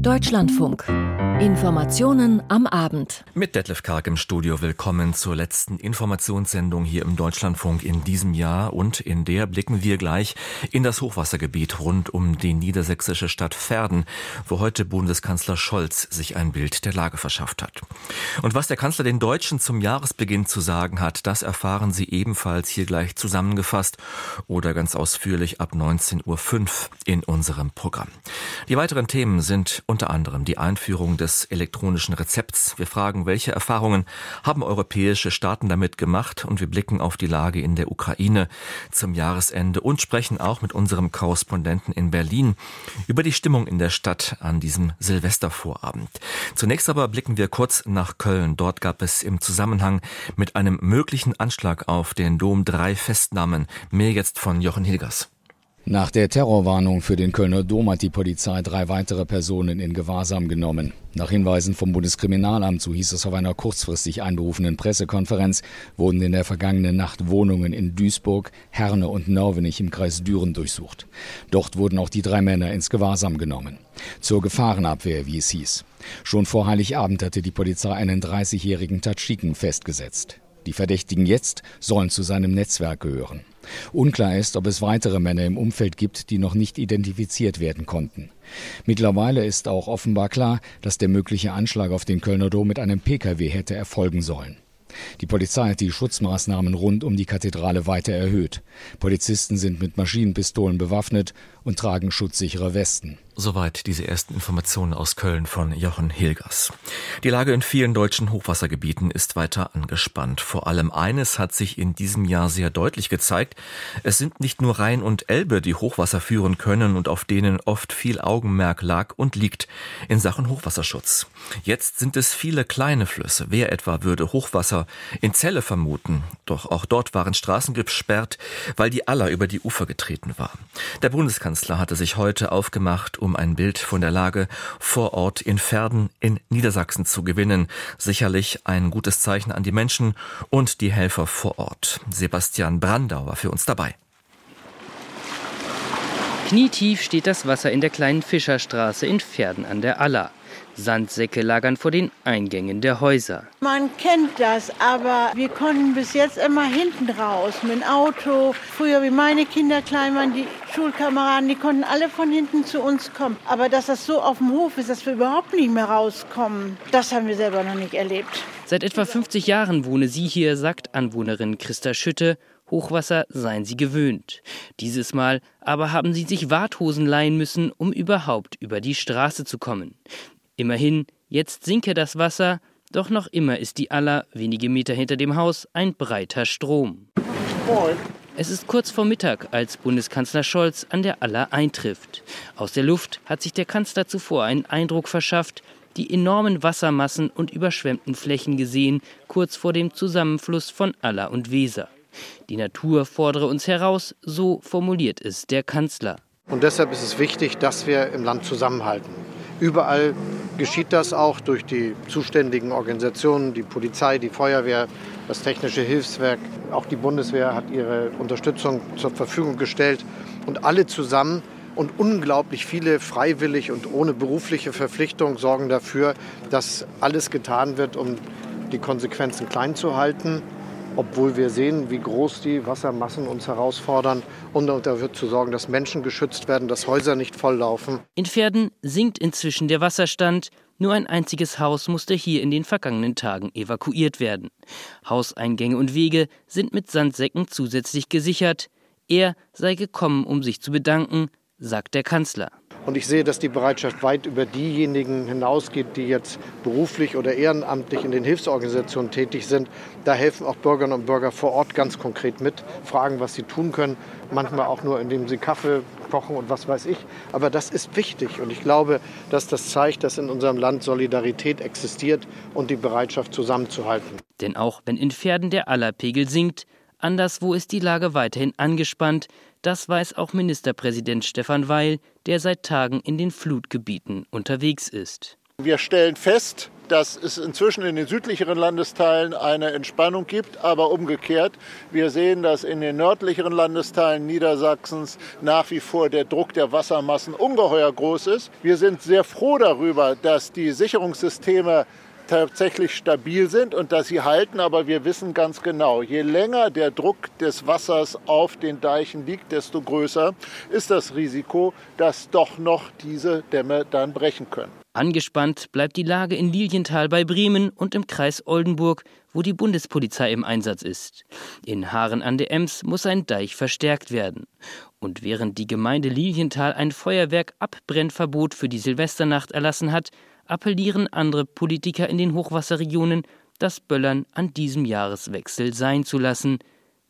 Deutschlandfunk. Informationen am Abend. Mit Detlef Karg im Studio. Willkommen zur letzten Informationssendung hier im Deutschlandfunk in diesem Jahr. Und in der blicken wir gleich in das Hochwassergebiet rund um die niedersächsische Stadt Verden, wo heute Bundeskanzler Scholz sich ein Bild der Lage verschafft hat. Und was der Kanzler den Deutschen zum Jahresbeginn zu sagen hat, das erfahren Sie ebenfalls hier gleich zusammengefasst oder ganz ausführlich ab 19.05 Uhr in unserem Programm. Die weiteren Themen sind unter anderem die Einführung des elektronischen Rezepts. Wir fragen, welche Erfahrungen haben europäische Staaten damit gemacht und wir blicken auf die Lage in der Ukraine zum Jahresende und sprechen auch mit unserem Korrespondenten in Berlin über die Stimmung in der Stadt an diesem Silvestervorabend. Zunächst aber blicken wir kurz nach Köln. Dort gab es im Zusammenhang mit einem möglichen Anschlag auf den Dom drei Festnahmen. Mehr jetzt von Jochen Hilgers. Nach der Terrorwarnung für den Kölner Dom hat die Polizei drei weitere Personen in Gewahrsam genommen. Nach Hinweisen vom Bundeskriminalamt, so hieß es auf einer kurzfristig einberufenen Pressekonferenz, wurden in der vergangenen Nacht Wohnungen in Duisburg, Herne und Norvenich im Kreis Düren durchsucht. Dort wurden auch die drei Männer ins Gewahrsam genommen. Zur Gefahrenabwehr, wie es hieß. Schon vor Heiligabend hatte die Polizei einen 30-jährigen Tadschiken festgesetzt. Die Verdächtigen jetzt sollen zu seinem Netzwerk gehören. Unklar ist, ob es weitere Männer im Umfeld gibt, die noch nicht identifiziert werden konnten. Mittlerweile ist auch offenbar klar, dass der mögliche Anschlag auf den Kölner Dom mit einem Pkw hätte erfolgen sollen. Die Polizei hat die Schutzmaßnahmen rund um die Kathedrale weiter erhöht. Polizisten sind mit Maschinenpistolen bewaffnet und tragen schutzsichere Westen. Soweit diese ersten Informationen aus Köln von Jochen Hilgers. Die Lage in vielen deutschen Hochwassergebieten ist weiter angespannt. Vor allem eines hat sich in diesem Jahr sehr deutlich gezeigt. Es sind nicht nur Rhein und Elbe, die Hochwasser führen können und auf denen oft viel Augenmerk lag und liegt in Sachen Hochwasserschutz. Jetzt sind es viele kleine Flüsse. Wer etwa würde Hochwasser in Celle vermuten? Doch auch dort waren Straßen gesperrt, weil die Aller über die Ufer getreten war. Der Bundeskanzler hatte sich heute aufgemacht, um ein Bild von der Lage vor Ort in Verden in Niedersachsen zu gewinnen. Sicherlich ein gutes Zeichen an die Menschen und die Helfer vor Ort. Sebastian Brandau war für uns dabei. Knietief steht das Wasser in der kleinen Fischerstraße in Verden an der Aller. Sandsäcke lagern vor den Eingängen der Häuser. Man kennt das, aber wir konnten bis jetzt immer hinten raus mit dem Auto. Früher, wie meine Kinder klein waren, die Schulkameraden, die konnten alle von hinten zu uns kommen. Aber dass das so auf dem Hof ist, dass wir überhaupt nicht mehr rauskommen, das haben wir selber noch nicht erlebt. Seit etwa 50 Jahren wohne sie hier, sagt Anwohnerin Christa Schütte. Hochwasser seien sie gewöhnt. Dieses Mal aber haben sie sich Warthosen leihen müssen, um überhaupt über die Straße zu kommen. Immerhin, jetzt sinke das Wasser, doch noch immer ist die Aller wenige Meter hinter dem Haus ein breiter Strom. Es ist kurz vor Mittag, als Bundeskanzler Scholz an der Aller eintrifft. Aus der Luft hat sich der Kanzler zuvor einen Eindruck verschafft, die enormen Wassermassen und überschwemmten Flächen gesehen, kurz vor dem Zusammenfluss von Aller und Weser. Die Natur fordere uns heraus, so formuliert es der Kanzler. Und deshalb ist es wichtig, dass wir im Land zusammenhalten. Überall geschieht das auch durch die zuständigen Organisationen, die Polizei, die Feuerwehr, das Technische Hilfswerk. Auch die Bundeswehr hat ihre Unterstützung zur Verfügung gestellt. Und alle zusammen und unglaublich viele freiwillig und ohne berufliche Verpflichtung sorgen dafür, dass alles getan wird, um die Konsequenzen klein zu halten obwohl wir sehen, wie groß die Wassermassen uns herausfordern, um dafür zu sorgen, dass Menschen geschützt werden, dass Häuser nicht volllaufen. In Pferden sinkt inzwischen der Wasserstand. Nur ein einziges Haus musste hier in den vergangenen Tagen evakuiert werden. Hauseingänge und Wege sind mit Sandsäcken zusätzlich gesichert. Er sei gekommen, um sich zu bedanken, sagt der Kanzler. Und ich sehe, dass die Bereitschaft weit über diejenigen hinausgeht, die jetzt beruflich oder ehrenamtlich in den Hilfsorganisationen tätig sind. Da helfen auch Bürgerinnen und Bürger vor Ort ganz konkret mit, fragen, was sie tun können. Manchmal auch nur, indem sie Kaffee kochen und was weiß ich. Aber das ist wichtig. Und ich glaube, dass das zeigt, dass in unserem Land Solidarität existiert und die Bereitschaft zusammenzuhalten. Denn auch wenn in Pferden der Allerpegel sinkt, anderswo ist die Lage weiterhin angespannt. Das weiß auch Ministerpräsident Stefan Weil, der seit Tagen in den Flutgebieten unterwegs ist. Wir stellen fest, dass es inzwischen in den südlicheren Landesteilen eine Entspannung gibt, aber umgekehrt. Wir sehen, dass in den nördlicheren Landesteilen Niedersachsens nach wie vor der Druck der Wassermassen ungeheuer groß ist. Wir sind sehr froh darüber, dass die Sicherungssysteme tatsächlich stabil sind und dass sie halten. Aber wir wissen ganz genau, je länger der Druck des Wassers auf den Deichen liegt, desto größer ist das Risiko, dass doch noch diese Dämme dann brechen können. Angespannt bleibt die Lage in Lilienthal bei Bremen und im Kreis Oldenburg, wo die Bundespolizei im Einsatz ist. In Haaren an der Ems muss ein Deich verstärkt werden. Und während die Gemeinde Lilienthal ein Feuerwerk-Abbrennverbot für die Silvesternacht erlassen hat, appellieren andere Politiker in den Hochwasserregionen, das Böllern an diesem Jahreswechsel sein zu lassen.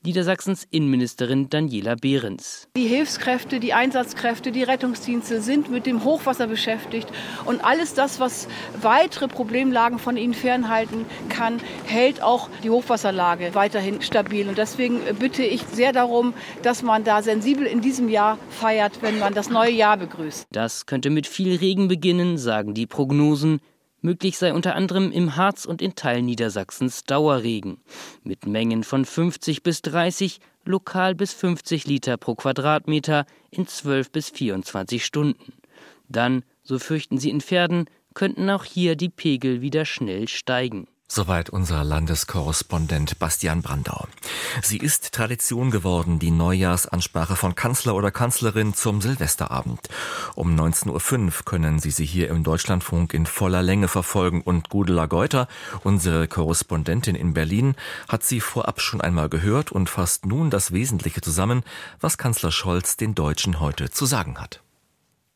Niedersachsens Innenministerin Daniela Behrens. Die Hilfskräfte, die Einsatzkräfte, die Rettungsdienste sind mit dem Hochwasser beschäftigt. Und alles das, was weitere Problemlagen von ihnen fernhalten kann, hält auch die Hochwasserlage weiterhin stabil. Und deswegen bitte ich sehr darum, dass man da sensibel in diesem Jahr feiert, wenn man das neue Jahr begrüßt. Das könnte mit viel Regen beginnen, sagen die Prognosen. Möglich sei unter anderem im Harz und in Teilen Niedersachsens Dauerregen mit Mengen von 50 bis 30, lokal bis 50 Liter pro Quadratmeter in 12 bis 24 Stunden. Dann, so fürchten sie in Pferden, könnten auch hier die Pegel wieder schnell steigen. Soweit unser Landeskorrespondent Bastian Brandau. Sie ist Tradition geworden, die Neujahrsansprache von Kanzler oder Kanzlerin zum Silvesterabend. Um 19.05 Uhr können Sie sie hier im Deutschlandfunk in voller Länge verfolgen und Gudela Geuter, unsere Korrespondentin in Berlin, hat sie vorab schon einmal gehört und fasst nun das Wesentliche zusammen, was Kanzler Scholz den Deutschen heute zu sagen hat.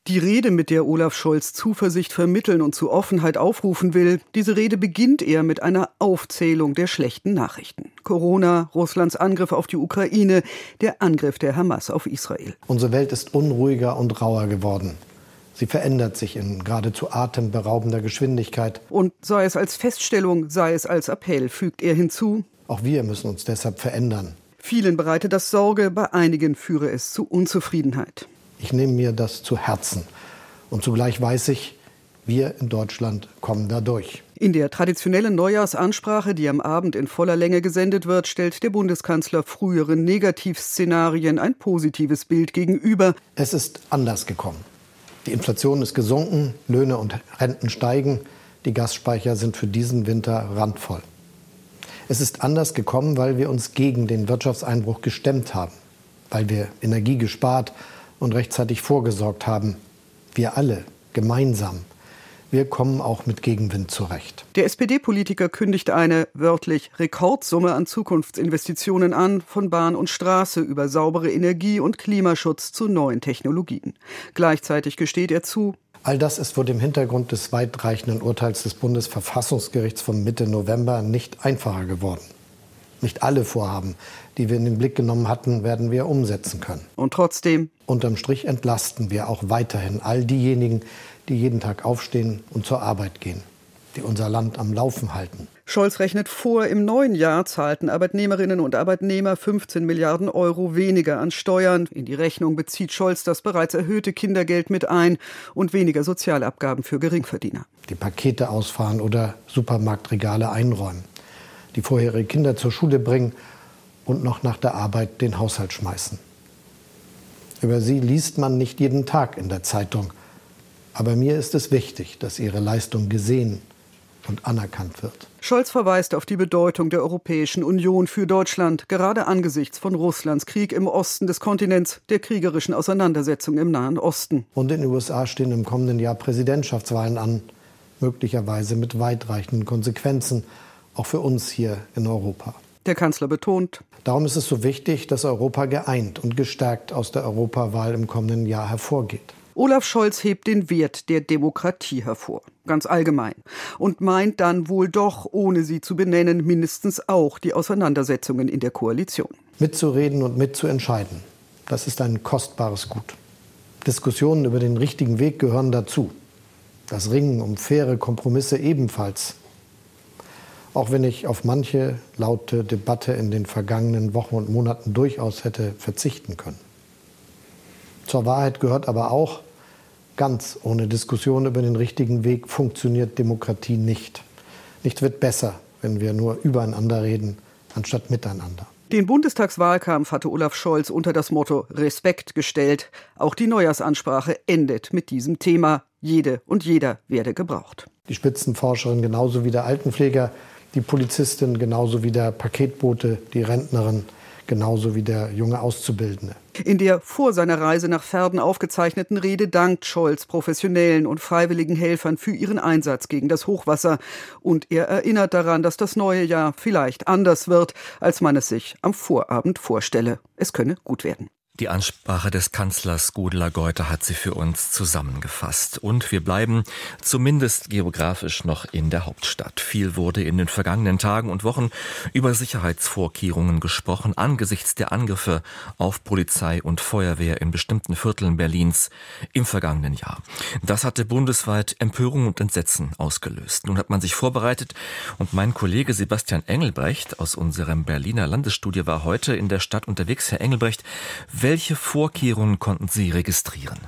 Die Rede, mit der Olaf Scholz Zuversicht vermitteln und zu Offenheit aufrufen will, diese Rede beginnt eher mit einer Aufzählung der schlechten Nachrichten. Corona, Russlands Angriff auf die Ukraine, der Angriff der Hamas auf Israel. Unsere Welt ist unruhiger und rauer geworden. Sie verändert sich in geradezu atemberaubender Geschwindigkeit. Und sei es als Feststellung, sei es als Appell, fügt er hinzu. Auch wir müssen uns deshalb verändern. Vielen bereitet das Sorge, bei einigen führe es zu Unzufriedenheit. Ich nehme mir das zu Herzen. Und zugleich weiß ich, wir in Deutschland kommen da durch. In der traditionellen Neujahrsansprache, die am Abend in voller Länge gesendet wird, stellt der Bundeskanzler früheren Negativszenarien ein positives Bild gegenüber. Es ist anders gekommen. Die Inflation ist gesunken, Löhne und Renten steigen, die Gasspeicher sind für diesen Winter randvoll. Es ist anders gekommen, weil wir uns gegen den Wirtschaftseinbruch gestemmt haben, weil wir Energie gespart haben und rechtzeitig vorgesorgt haben. Wir alle, gemeinsam. Wir kommen auch mit Gegenwind zurecht. Der SPD-Politiker kündigt eine wörtlich Rekordsumme an Zukunftsinvestitionen an, von Bahn und Straße über saubere Energie und Klimaschutz zu neuen Technologien. Gleichzeitig gesteht er zu, All das ist vor dem Hintergrund des weitreichenden Urteils des Bundesverfassungsgerichts von Mitte November nicht einfacher geworden. Nicht alle Vorhaben, die wir in den Blick genommen hatten, werden wir umsetzen können. Und trotzdem? Unterm Strich entlasten wir auch weiterhin all diejenigen, die jeden Tag aufstehen und zur Arbeit gehen, die unser Land am Laufen halten. Scholz rechnet vor, im neuen Jahr zahlten Arbeitnehmerinnen und Arbeitnehmer 15 Milliarden Euro weniger an Steuern. In die Rechnung bezieht Scholz das bereits erhöhte Kindergeld mit ein und weniger Sozialabgaben für Geringverdiener. Die Pakete ausfahren oder Supermarktregale einräumen die vorher ihre Kinder zur Schule bringen und noch nach der Arbeit den Haushalt schmeißen. Über sie liest man nicht jeden Tag in der Zeitung. Aber mir ist es wichtig, dass ihre Leistung gesehen und anerkannt wird. Scholz verweist auf die Bedeutung der Europäischen Union für Deutschland, gerade angesichts von Russlands Krieg im Osten des Kontinents, der kriegerischen Auseinandersetzung im Nahen Osten. Und in den USA stehen im kommenden Jahr Präsidentschaftswahlen an, möglicherweise mit weitreichenden Konsequenzen auch für uns hier in Europa. Der Kanzler betont. Darum ist es so wichtig, dass Europa geeint und gestärkt aus der Europawahl im kommenden Jahr hervorgeht. Olaf Scholz hebt den Wert der Demokratie hervor, ganz allgemein, und meint dann wohl doch, ohne sie zu benennen, mindestens auch die Auseinandersetzungen in der Koalition. Mitzureden und mitzuentscheiden, das ist ein kostbares Gut. Diskussionen über den richtigen Weg gehören dazu. Das Ringen um faire Kompromisse ebenfalls auch wenn ich auf manche laute Debatte in den vergangenen Wochen und Monaten durchaus hätte verzichten können. Zur Wahrheit gehört aber auch, ganz ohne Diskussion über den richtigen Weg funktioniert Demokratie nicht. Nichts wird besser, wenn wir nur übereinander reden, anstatt miteinander. Den Bundestagswahlkampf hatte Olaf Scholz unter das Motto Respekt gestellt. Auch die Neujahrsansprache endet mit diesem Thema. Jede und jeder werde gebraucht. Die Spitzenforscherin genauso wie der Altenpfleger, die Polizistin genauso wie der Paketbote, die Rentnerin genauso wie der junge Auszubildende. In der vor seiner Reise nach Verden aufgezeichneten Rede dankt Scholz professionellen und freiwilligen Helfern für ihren Einsatz gegen das Hochwasser. Und er erinnert daran, dass das neue Jahr vielleicht anders wird, als man es sich am Vorabend vorstelle. Es könne gut werden. Die Ansprache des Kanzlers Gudela Geuter hat sie für uns zusammengefasst. Und wir bleiben zumindest geografisch noch in der Hauptstadt. Viel wurde in den vergangenen Tagen und Wochen über Sicherheitsvorkehrungen gesprochen angesichts der Angriffe auf Polizei und Feuerwehr in bestimmten Vierteln Berlins im vergangenen Jahr. Das hatte bundesweit Empörung und Entsetzen ausgelöst. Nun hat man sich vorbereitet und mein Kollege Sebastian Engelbrecht aus unserem Berliner Landesstudio war heute in der Stadt unterwegs. Herr Engelbrecht, welche Vorkehrungen konnten Sie registrieren?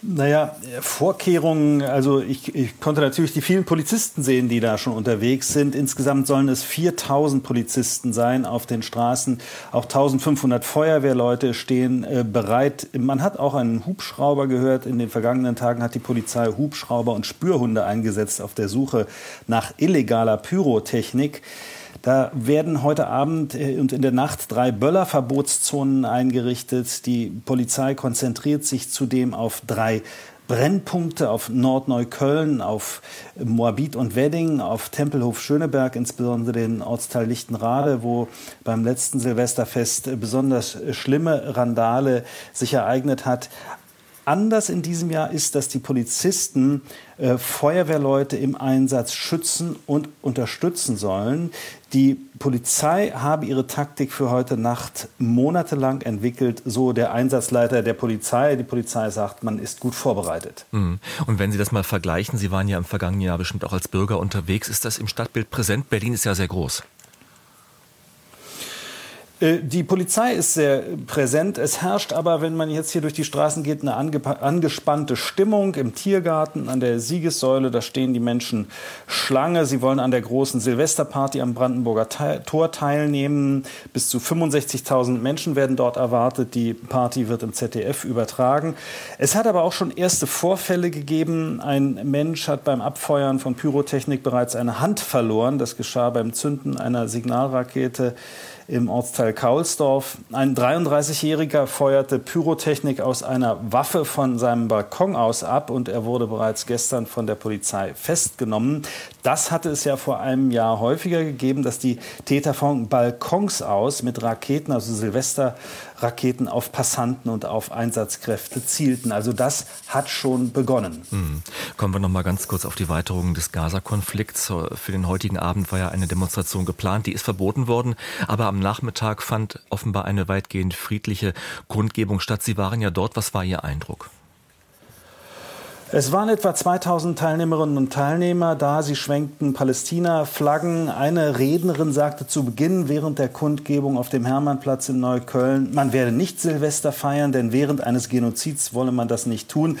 Naja, Vorkehrungen, also ich, ich, konnte natürlich die vielen Polizisten sehen, die da schon unterwegs sind. Insgesamt sollen es 4000 Polizisten sein auf den Straßen. Auch 1500 Feuerwehrleute stehen äh, bereit. Man hat auch einen Hubschrauber gehört. In den vergangenen Tagen hat die Polizei Hubschrauber und Spürhunde eingesetzt auf der Suche nach illegaler Pyrotechnik. Da werden heute Abend äh, und in der Nacht drei Böllerverbotszonen eingerichtet. Die Polizei konzentriert sich zudem auf drei Brennpunkte auf Nordneukölln, auf Moabit und Wedding, auf Tempelhof Schöneberg, insbesondere den Ortsteil Lichtenrade, wo beim letzten Silvesterfest besonders schlimme Randale sich ereignet hat. Anders in diesem Jahr ist, dass die Polizisten äh, Feuerwehrleute im Einsatz schützen und unterstützen sollen. Die Polizei habe ihre Taktik für heute Nacht monatelang entwickelt, so der Einsatzleiter der Polizei. Die Polizei sagt, man ist gut vorbereitet. Mhm. Und wenn Sie das mal vergleichen, Sie waren ja im vergangenen Jahr bestimmt auch als Bürger unterwegs, ist das im Stadtbild präsent? Berlin ist ja sehr groß. Äh, die Polizei ist sehr präsent. Es herrscht aber, wenn man jetzt hier durch die Straßen geht, eine angespannte Stimmung im Tiergarten an der Siegessäule. Da stehen die Menschen Schlange. Sie wollen an der großen Silvesterparty am Brandenburger Tor teilnehmen. Bis zu 65.000 Menschen werden dort erwartet. Die Party wird im ZDF übertragen. Es hat aber auch schon erste Vorfälle gegeben. Ein Mensch hat beim Abfeuern von Pyrotechnik bereits eine Hand verloren. Das geschah beim Zünden einer Signalrakete im Ortsteil Kaulsdorf. Ein 33-Jähriger feuerte Pyrotechnik aus einer Waffe von seinem Balkon aus ab und er wurde bereits gestern von der Polizei festgenommen. Das hatte es ja vor einem Jahr häufiger gegeben, dass die Täter von Balkons aus mit Raketen, also Silvester Raketen auf Passanten und auf Einsatzkräfte zielten. Also das hat schon begonnen. Mhm. Kommen wir noch mal ganz kurz auf die Weiterung des Gaza-Konflikts. Für den heutigen Abend war ja eine Demonstration geplant, die ist verboten worden, aber am Nachmittag fand offenbar eine weitgehend friedliche Kundgebung statt. Sie waren ja dort. Was war Ihr Eindruck? Es waren etwa 2000 Teilnehmerinnen und Teilnehmer da. Sie schwenkten Palästina-Flaggen. Eine Rednerin sagte zu Beginn während der Kundgebung auf dem Hermannplatz in Neukölln, man werde nicht Silvester feiern, denn während eines Genozids wolle man das nicht tun.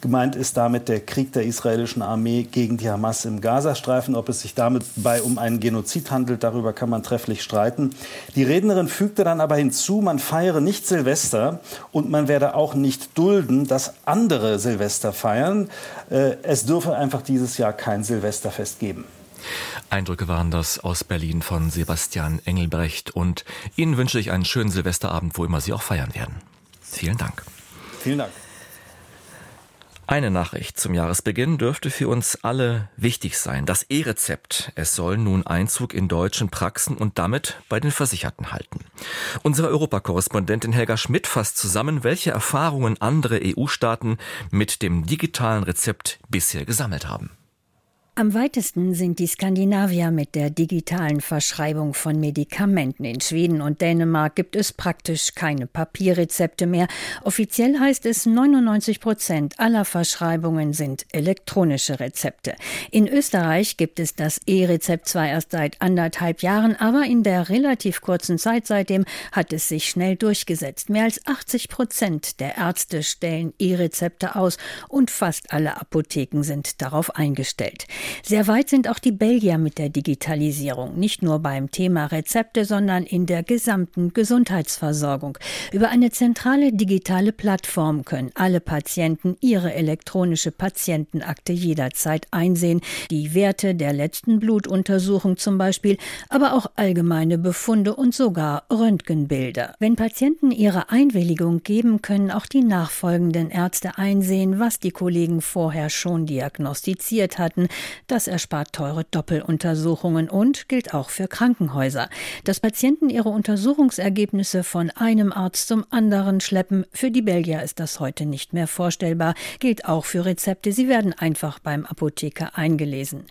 Gemeint ist damit der Krieg der israelischen Armee gegen die Hamas im Gazastreifen. Ob es sich dabei um einen Genozid handelt, darüber kann man trefflich streiten. Die Rednerin fügte dann aber hinzu, man feiere nicht Silvester und man werde auch nicht dulden, dass andere Silvester feiern. Äh, es dürfe einfach dieses Jahr kein Silvesterfest geben. Eindrücke waren das aus Berlin von Sebastian Engelbrecht. Und Ihnen wünsche ich einen schönen Silvesterabend, wo immer Sie auch feiern werden. Vielen Dank. Vielen Dank. Eine Nachricht zum Jahresbeginn dürfte für uns alle wichtig sein. Das E-Rezept. Es soll nun Einzug in deutschen Praxen und damit bei den Versicherten halten. Unsere Europakorrespondentin Helga Schmidt fasst zusammen, welche Erfahrungen andere EU-Staaten mit dem digitalen Rezept bisher gesammelt haben. Am weitesten sind die Skandinavier mit der digitalen Verschreibung von Medikamenten. In Schweden und Dänemark gibt es praktisch keine Papierrezepte mehr. Offiziell heißt es, 99 Prozent aller Verschreibungen sind elektronische Rezepte. In Österreich gibt es das E-Rezept zwar erst seit anderthalb Jahren, aber in der relativ kurzen Zeit seitdem hat es sich schnell durchgesetzt. Mehr als 80 Prozent der Ärzte stellen E-Rezepte aus und fast alle Apotheken sind darauf eingestellt. Sehr weit sind auch die Belgier mit der Digitalisierung, nicht nur beim Thema Rezepte, sondern in der gesamten Gesundheitsversorgung. Über eine zentrale digitale Plattform können alle Patienten ihre elektronische Patientenakte jederzeit einsehen, die Werte der letzten Blutuntersuchung zum Beispiel, aber auch allgemeine Befunde und sogar Röntgenbilder. Wenn Patienten ihre Einwilligung geben, können auch die nachfolgenden Ärzte einsehen, was die Kollegen vorher schon diagnostiziert hatten. Das erspart teure Doppeluntersuchungen und gilt auch für Krankenhäuser. Dass Patienten ihre Untersuchungsergebnisse von einem Arzt zum anderen schleppen, für die Belgier ist das heute nicht mehr vorstellbar, gilt auch für Rezepte. Sie werden einfach beim Apotheker eingelesen.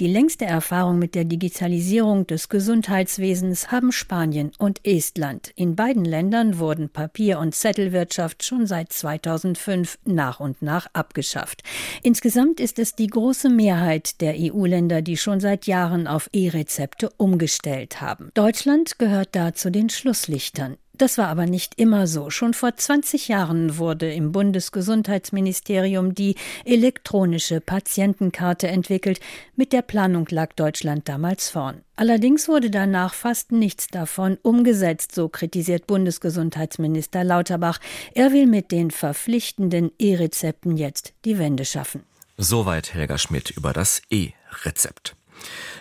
Die längste Erfahrung mit der Digitalisierung des Gesundheitswesens haben Spanien und Estland. In beiden Ländern wurden Papier- und Zettelwirtschaft schon seit 2005 nach und nach abgeschafft. Insgesamt ist es die große Mehrheit der EU-Länder, die schon seit Jahren auf E-Rezepte umgestellt haben. Deutschland gehört da zu den Schlusslichtern. Das war aber nicht immer so. Schon vor 20 Jahren wurde im Bundesgesundheitsministerium die elektronische Patientenkarte entwickelt. Mit der Planung lag Deutschland damals vorn. Allerdings wurde danach fast nichts davon umgesetzt, so kritisiert Bundesgesundheitsminister Lauterbach. Er will mit den verpflichtenden E-Rezepten jetzt die Wende schaffen. Soweit Helga Schmidt über das E-Rezept.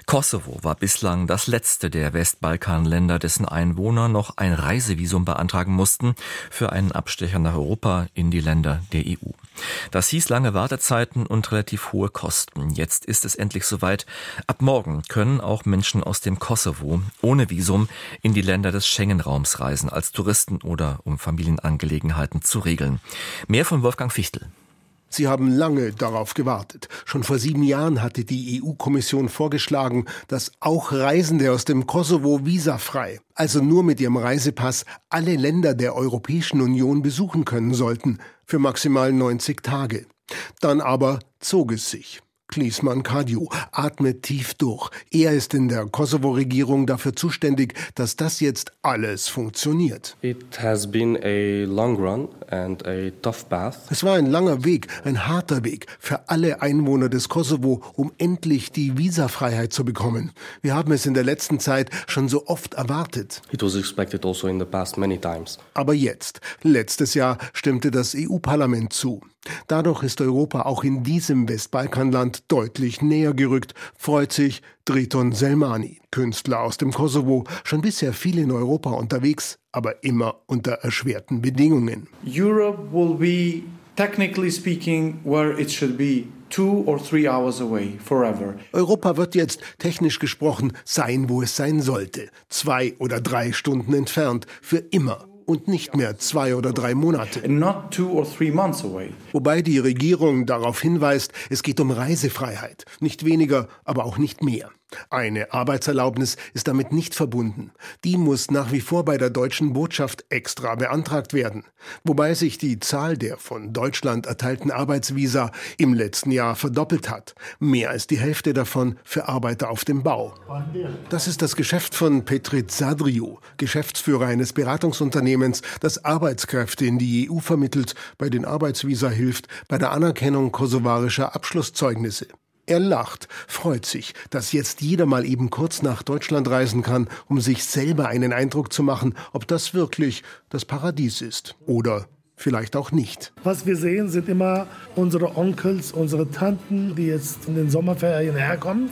Kosovo war bislang das letzte der Westbalkanländer, dessen Einwohner noch ein Reisevisum beantragen mussten für einen Abstecher nach Europa in die Länder der EU. Das hieß lange Wartezeiten und relativ hohe Kosten. Jetzt ist es endlich soweit. Ab morgen können auch Menschen aus dem Kosovo ohne Visum in die Länder des Schengen-Raums reisen, als Touristen oder um Familienangelegenheiten zu regeln. Mehr von Wolfgang Fichtel. Sie haben lange darauf gewartet. Schon vor sieben Jahren hatte die EU-Kommission vorgeschlagen, dass auch Reisende aus dem Kosovo visafrei, also nur mit ihrem Reisepass, alle Länder der Europäischen Union besuchen können sollten, für maximal 90 Tage. Dann aber zog es sich. Kliesmann Kadju atmet tief durch. Er ist in der Kosovo-Regierung dafür zuständig, dass das jetzt alles funktioniert. Es war ein langer Weg, ein harter Weg für alle Einwohner des Kosovo, um endlich die Visafreiheit zu bekommen. Wir haben es in der letzten Zeit schon so oft erwartet. Also Aber jetzt, letztes Jahr, stimmte das EU-Parlament zu. Dadurch ist Europa auch in diesem Westbalkanland deutlich näher gerückt, freut sich Driton Selmani, Künstler aus dem Kosovo, schon bisher viel in Europa unterwegs, aber immer unter erschwerten Bedingungen. Europe will be technically speaking where it should be. Europa wird jetzt technisch gesprochen sein, wo es sein sollte. Zwei oder drei Stunden entfernt, für immer und nicht mehr zwei oder drei Monate. Wobei die Regierung darauf hinweist, es geht um Reisefreiheit. Nicht weniger, aber auch nicht mehr. Eine Arbeitserlaubnis ist damit nicht verbunden. Die muss nach wie vor bei der deutschen Botschaft extra beantragt werden, wobei sich die Zahl der von Deutschland erteilten Arbeitsvisa im letzten Jahr verdoppelt hat. Mehr als die Hälfte davon für Arbeiter auf dem Bau. Das ist das Geschäft von Petrit Sadriou, Geschäftsführer eines Beratungsunternehmens, das Arbeitskräfte in die EU vermittelt, bei den Arbeitsvisa hilft, bei der Anerkennung kosovarischer Abschlusszeugnisse. Er lacht, freut sich, dass jetzt jeder mal eben kurz nach Deutschland reisen kann, um sich selber einen Eindruck zu machen, ob das wirklich das Paradies ist oder vielleicht auch nicht. Was wir sehen, sind immer unsere Onkels, unsere Tanten, die jetzt in den Sommerferien herkommen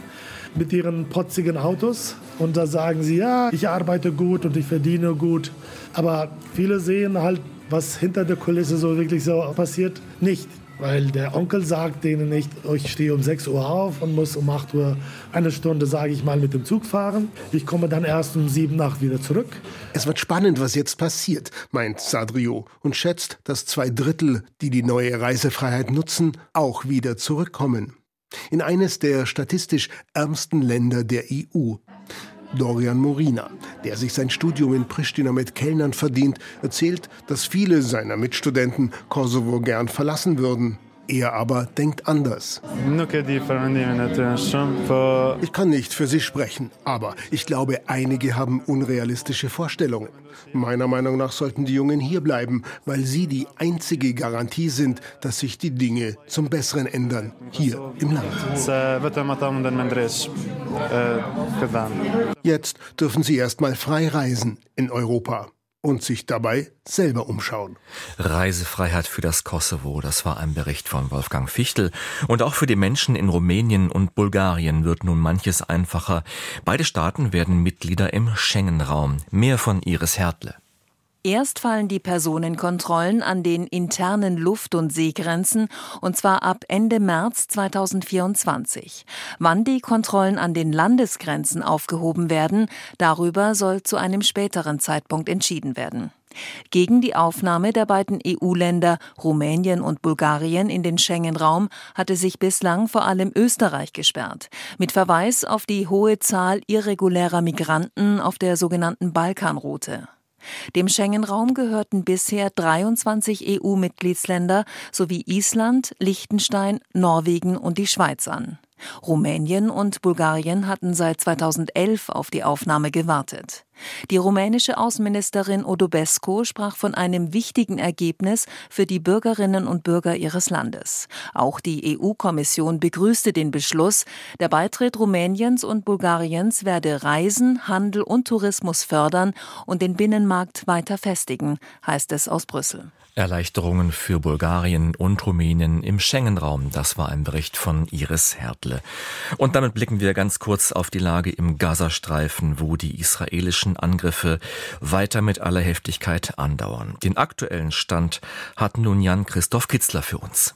mit ihren potzigen Autos und da sagen sie, ja, ich arbeite gut und ich verdiene gut. Aber viele sehen halt, was hinter der Kulisse so wirklich so passiert, nicht. Weil der Onkel sagt denen nicht, oh, ich stehe um 6 Uhr auf und muss um 8 Uhr eine Stunde, sage ich mal, mit dem Zug fahren. Ich komme dann erst um 7 Nacht wieder zurück. Es wird spannend, was jetzt passiert, meint Sadrio und schätzt, dass zwei Drittel, die die neue Reisefreiheit nutzen, auch wieder zurückkommen. In eines der statistisch ärmsten Länder der EU. Dorian Morina, der sich sein Studium in Pristina mit Kellnern verdient, erzählt, dass viele seiner Mitstudenten Kosovo gern verlassen würden. Er aber denkt anders. Ich kann nicht für sie sprechen, aber ich glaube, einige haben unrealistische Vorstellungen. Meiner Meinung nach sollten die Jungen hier bleiben, weil sie die einzige Garantie sind, dass sich die Dinge zum Besseren ändern, hier im Land. Jetzt dürfen sie erst mal frei reisen in Europa und sich dabei selber umschauen. Reisefreiheit für das Kosovo, das war ein Bericht von Wolfgang Fichtel. Und auch für die Menschen in Rumänien und Bulgarien wird nun manches einfacher. Beide Staaten werden Mitglieder im Schengen-Raum. Mehr von Iris Hertle. Erst fallen die Personenkontrollen an den internen Luft- und Seegrenzen, und zwar ab Ende März 2024. Wann die Kontrollen an den Landesgrenzen aufgehoben werden, darüber soll zu einem späteren Zeitpunkt entschieden werden. Gegen die Aufnahme der beiden EU-Länder Rumänien und Bulgarien in den Schengen-Raum hatte sich bislang vor allem Österreich gesperrt, mit Verweis auf die hohe Zahl irregulärer Migranten auf der sogenannten Balkanroute. Dem Schengen-Raum gehörten bisher 23 EU-Mitgliedsländer sowie Island, Liechtenstein, Norwegen und die Schweiz an. Rumänien und Bulgarien hatten seit 2011 auf die Aufnahme gewartet. Die rumänische Außenministerin Odobescu sprach von einem wichtigen Ergebnis für die Bürgerinnen und Bürger ihres Landes. Auch die EU-Kommission begrüßte den Beschluss, der Beitritt Rumäniens und Bulgariens werde Reisen, Handel und Tourismus fördern und den Binnenmarkt weiter festigen, heißt es aus Brüssel. Erleichterungen für Bulgarien und Rumänien im Schengen-Raum. Das war ein Bericht von Iris Hertle. Und damit blicken wir ganz kurz auf die Lage im Gazastreifen, wo die israelischen Angriffe weiter mit aller Heftigkeit andauern. Den aktuellen Stand hat nun Jan Christoph Kitzler für uns.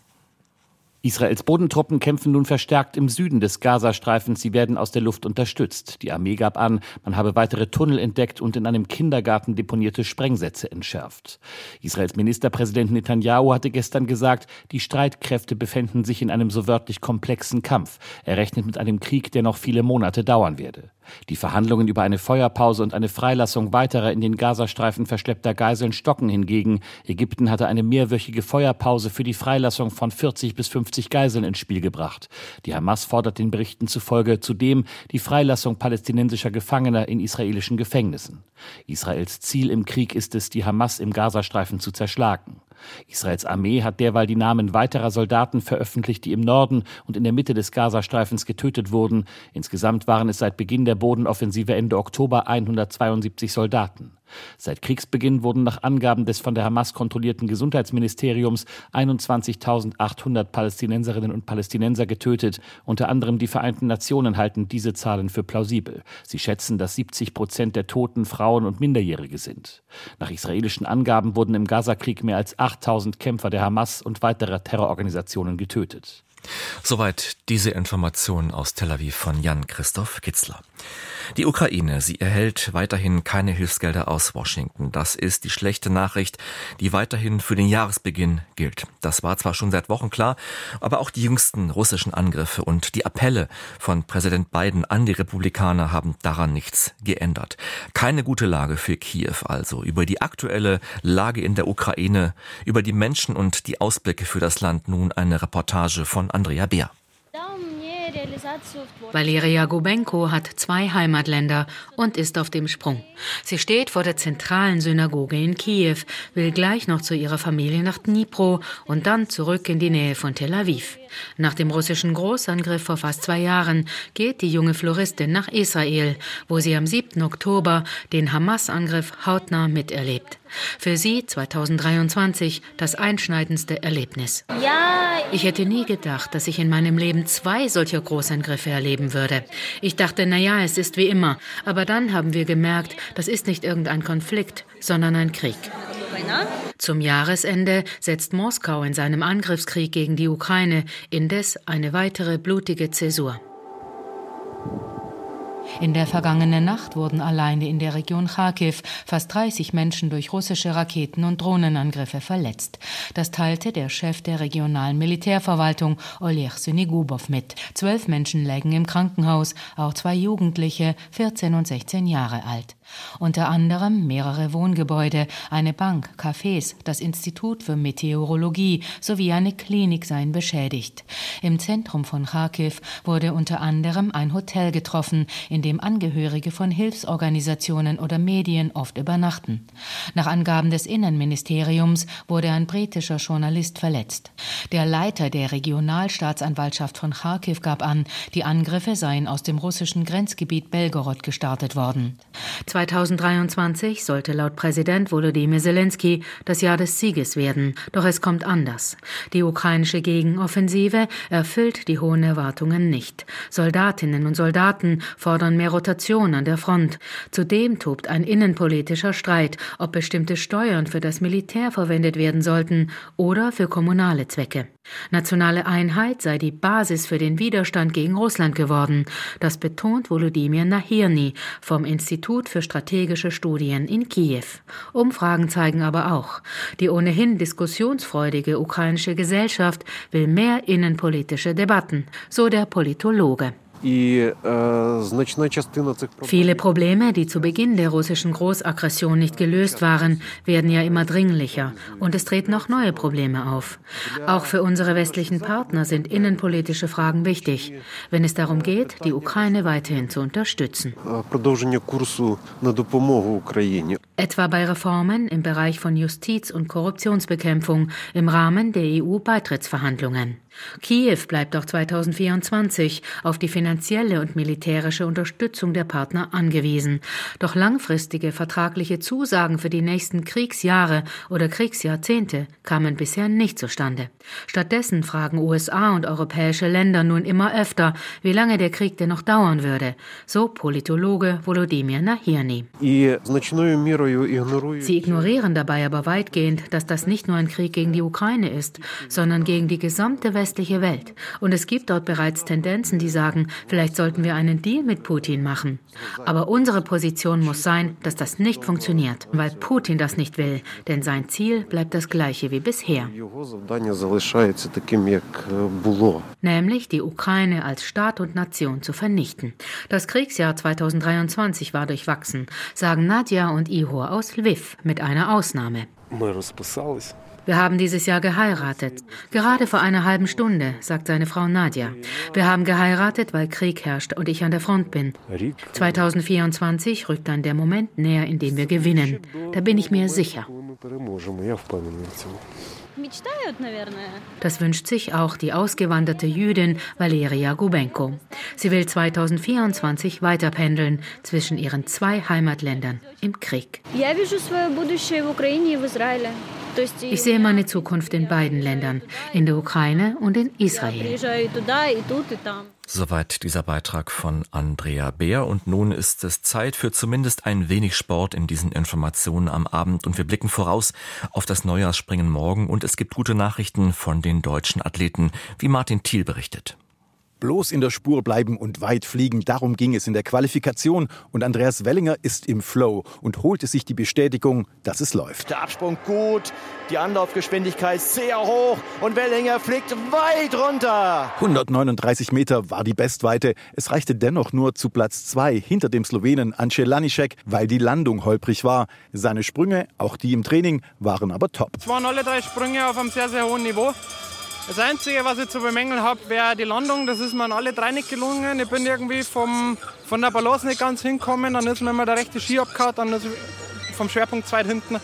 Israels Bodentruppen kämpfen nun verstärkt im Süden des Gazastreifens. Sie werden aus der Luft unterstützt. Die Armee gab an, man habe weitere Tunnel entdeckt und in einem Kindergarten deponierte Sprengsätze entschärft. Israels Ministerpräsident Netanyahu hatte gestern gesagt, die Streitkräfte befänden sich in einem so wörtlich komplexen Kampf. Er rechnet mit einem Krieg, der noch viele Monate dauern werde. Die Verhandlungen über eine Feuerpause und eine Freilassung weiterer in den Gazastreifen verschleppter Geiseln stocken hingegen. Ägypten hatte eine mehrwöchige Feuerpause für die Freilassung von 40 bis 50 Geiseln ins Spiel gebracht. Die Hamas fordert den Berichten zufolge zudem die Freilassung palästinensischer Gefangener in israelischen Gefängnissen. Israels Ziel im Krieg ist es, die Hamas im Gazastreifen zu zerschlagen. Israels Armee hat derweil die Namen weiterer Soldaten veröffentlicht, die im Norden und in der Mitte des Gazastreifens getötet wurden. Insgesamt waren es seit Beginn der Bodenoffensive Ende Oktober 172 Soldaten. Seit Kriegsbeginn wurden nach Angaben des von der Hamas kontrollierten Gesundheitsministeriums 21.800 Palästinenserinnen und Palästinenser getötet. Unter anderem die Vereinten Nationen halten diese Zahlen für plausibel. Sie schätzen, dass 70 Prozent der Toten Frauen und Minderjährige sind. Nach israelischen Angaben wurden im Gazakrieg mehr als 8.000 Kämpfer der Hamas und weiterer Terrororganisationen getötet. Soweit diese Informationen aus Tel Aviv von Jan Christoph Kitzler. Die Ukraine, sie erhält weiterhin keine Hilfsgelder aus Washington. Das ist die schlechte Nachricht, die weiterhin für den Jahresbeginn gilt. Das war zwar schon seit Wochen klar, aber auch die jüngsten russischen Angriffe und die Appelle von Präsident Biden an die Republikaner haben daran nichts geändert. Keine gute Lage für Kiew also. Über die aktuelle Lage in der Ukraine, über die Menschen und die Ausblicke für das Land nun eine Reportage von Andrea Beer. Valeria Gubenko hat zwei Heimatländer und ist auf dem Sprung. Sie steht vor der zentralen Synagoge in Kiew, will gleich noch zu ihrer Familie nach Dnipro und dann zurück in die Nähe von Tel Aviv. Nach dem russischen Großangriff vor fast zwei Jahren geht die junge Floristin nach Israel, wo sie am 7. Oktober den Hamas-Angriff hautnah miterlebt. Für sie 2023 das einschneidendste Erlebnis. Ich hätte nie gedacht, dass ich in meinem Leben zwei solcher Großangriffe erleben würde. Ich dachte, na ja, es ist wie immer. Aber dann haben wir gemerkt, das ist nicht irgendein Konflikt, sondern ein Krieg. Zum Jahresende setzt Moskau in seinem Angriffskrieg gegen die Ukraine indes eine weitere blutige Zäsur. In der vergangenen Nacht wurden alleine in der Region Kharkiv fast 30 Menschen durch russische Raketen- und Drohnenangriffe verletzt. Das teilte der Chef der regionalen Militärverwaltung Oleg Synigubov mit. Zwölf Menschen lägen im Krankenhaus, auch zwei Jugendliche, 14 und 16 Jahre alt. Unter anderem mehrere Wohngebäude, eine Bank, Cafés, das Institut für Meteorologie sowie eine Klinik seien beschädigt. Im Zentrum von Kharkiv wurde unter anderem ein Hotel getroffen, in dem Angehörige von Hilfsorganisationen oder Medien oft übernachten. Nach Angaben des Innenministeriums wurde ein britischer Journalist verletzt. Der Leiter der Regionalstaatsanwaltschaft von Kharkiv gab an, die Angriffe seien aus dem russischen Grenzgebiet Belgorod gestartet worden. 2023 sollte laut Präsident Volodymyr Zelensky das Jahr des Sieges werden, doch es kommt anders. Die ukrainische Gegenoffensive erfüllt die hohen Erwartungen nicht. Soldatinnen und Soldaten fordern mehr Rotation an der Front. Zudem tobt ein innenpolitischer Streit, ob bestimmte Steuern für das Militär verwendet werden sollten oder für kommunale Zwecke. Nationale Einheit sei die Basis für den Widerstand gegen Russland geworden. Das betont Volodymyr Nahirny vom Institut für strategische Studien in Kiew. Umfragen zeigen aber auch, die ohnehin diskussionsfreudige ukrainische Gesellschaft will mehr innenpolitische Debatten, so der Politologe. Viele Probleme, die zu Beginn der russischen Großaggression nicht gelöst waren, werden ja immer dringlicher und es treten auch neue Probleme auf. Auch für unsere westlichen Partner sind innenpolitische Fragen wichtig, wenn es darum geht, die Ukraine weiterhin zu unterstützen. Etwa bei Reformen im Bereich von Justiz und Korruptionsbekämpfung im Rahmen der EU-Beitrittsverhandlungen. Kiew bleibt auch 2024 auf die finanzielle und militärische Unterstützung der Partner angewiesen. Doch langfristige vertragliche Zusagen für die nächsten Kriegsjahre oder Kriegsjahrzehnte kamen bisher nicht zustande. Stattdessen fragen USA und europäische Länder nun immer öfter, wie lange der Krieg denn noch dauern würde. So Politologe Volodymyr Nahirny. Sie ignorieren dabei aber weitgehend, dass das nicht nur ein Krieg gegen die Ukraine ist, sondern gegen die gesamte Welt westliche Welt. Und es gibt dort bereits Tendenzen, die sagen, vielleicht sollten wir einen Deal mit Putin machen. Aber unsere Position muss sein, dass das nicht funktioniert, weil Putin das nicht will. Denn sein Ziel bleibt das gleiche wie bisher. Nämlich die Ukraine als Staat und Nation zu vernichten. Das Kriegsjahr 2023 war durchwachsen, sagen Nadja und Ihor aus Lviv mit einer Ausnahme. Wir haben dieses Jahr geheiratet. Gerade vor einer halben Stunde, sagt seine Frau Nadja. Wir haben geheiratet, weil Krieg herrscht und ich an der Front bin. 2024 rückt dann der Moment näher, in dem wir gewinnen. Da bin ich mir sicher. Das wünscht sich auch die ausgewanderte Jüdin Valeria Gubenko. Sie will 2024 weiterpendeln zwischen ihren zwei Heimatländern im Krieg. Ich sehe meine Zukunft in beiden Ländern, in der Ukraine und in Israel. Soweit dieser Beitrag von Andrea Beer. Und nun ist es Zeit für zumindest ein wenig Sport in diesen Informationen am Abend. Und wir blicken voraus auf das Neujahrsspringen morgen. Und es gibt gute Nachrichten von den deutschen Athleten, wie Martin Thiel berichtet. Bloß in der Spur bleiben und weit fliegen, darum ging es in der Qualifikation. Und Andreas Wellinger ist im Flow und holte sich die Bestätigung, dass es läuft. Der Absprung gut, die Anlaufgeschwindigkeit sehr hoch und Wellinger fliegt weit runter. 139 Meter war die Bestweite. Es reichte dennoch nur zu Platz zwei hinter dem Slowenen Ance Lanišek, weil die Landung holprig war. Seine Sprünge, auch die im Training, waren aber top. Es waren alle drei Sprünge auf einem sehr, sehr hohen Niveau. Das Einzige, was ich zu bemängeln habe, wäre die Landung. Das ist mir an alle drei nicht gelungen. Ich bin irgendwie vom, von der Balance nicht ganz hinkommen. Dann ist mir immer der rechte Ski abgehauen, dann ist vom Schwerpunkt zweit hinten.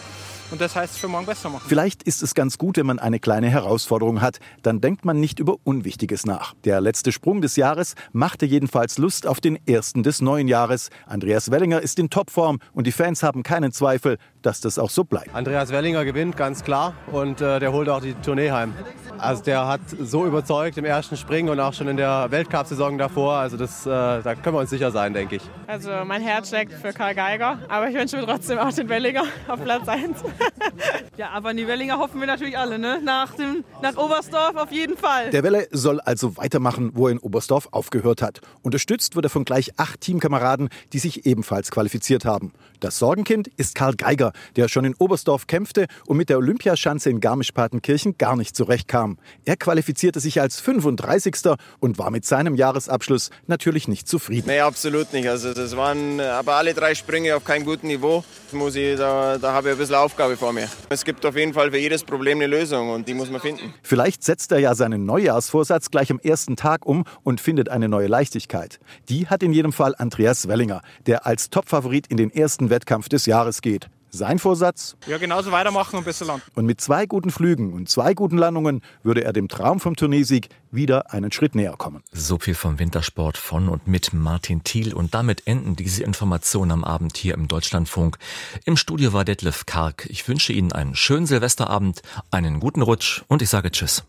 Und das heißt, für morgen besser machen. Vielleicht ist es ganz gut, wenn man eine kleine Herausforderung hat. Dann denkt man nicht über Unwichtiges nach. Der letzte Sprung des Jahres machte jedenfalls Lust auf den ersten des neuen Jahres. Andreas Wellinger ist in Topform und die Fans haben keinen Zweifel, dass das auch so bleibt. Andreas Wellinger gewinnt, ganz klar. Und äh, der holt auch die Tournee heim. Also der hat so überzeugt im ersten Springen und auch schon in der Weltcup-Saison davor. Also das, äh, da können wir uns sicher sein, denke ich. Also mein Herz schlägt für Karl Geiger, aber ich wünsche mir trotzdem auch den Wellinger auf Platz 1. ja, aber die Wellinger hoffen wir natürlich alle, ne? Nach, dem, nach Oberstdorf auf jeden Fall. Der Welle soll also weitermachen, wo er in Oberstdorf aufgehört hat. Unterstützt wird er von gleich acht Teamkameraden, die sich ebenfalls qualifiziert haben. Das Sorgenkind ist Karl Geiger, der schon in Oberstdorf kämpfte und mit der Olympiaschanze in Garmisch-Partenkirchen gar nicht zurechtkam. Er qualifizierte sich als 35. und war mit seinem Jahresabschluss natürlich nicht zufrieden. Nee, absolut nicht. Also das waren aber alle drei Sprünge auf keinem guten Niveau. Muss ich, da, da habe ich ein bisschen Aufgabe vor mir. Es gibt auf jeden Fall für jedes Problem eine Lösung und die muss man finden. Vielleicht setzt er ja seinen Neujahrsvorsatz gleich am ersten Tag um und findet eine neue Leichtigkeit. Die hat in jedem Fall Andreas Wellinger, der als Topfavorit in den ersten Wettkampf des Jahres geht. Sein Vorsatz? Ja, genauso weitermachen und besser landen. Und mit zwei guten Flügen und zwei guten Landungen würde er dem Traum vom Turniersieg wieder einen Schritt näher kommen. So viel vom Wintersport von und mit Martin Thiel. Und damit enden diese Informationen am Abend hier im Deutschlandfunk. Im Studio war Detlef Karg. Ich wünsche Ihnen einen schönen Silvesterabend, einen guten Rutsch und ich sage Tschüss.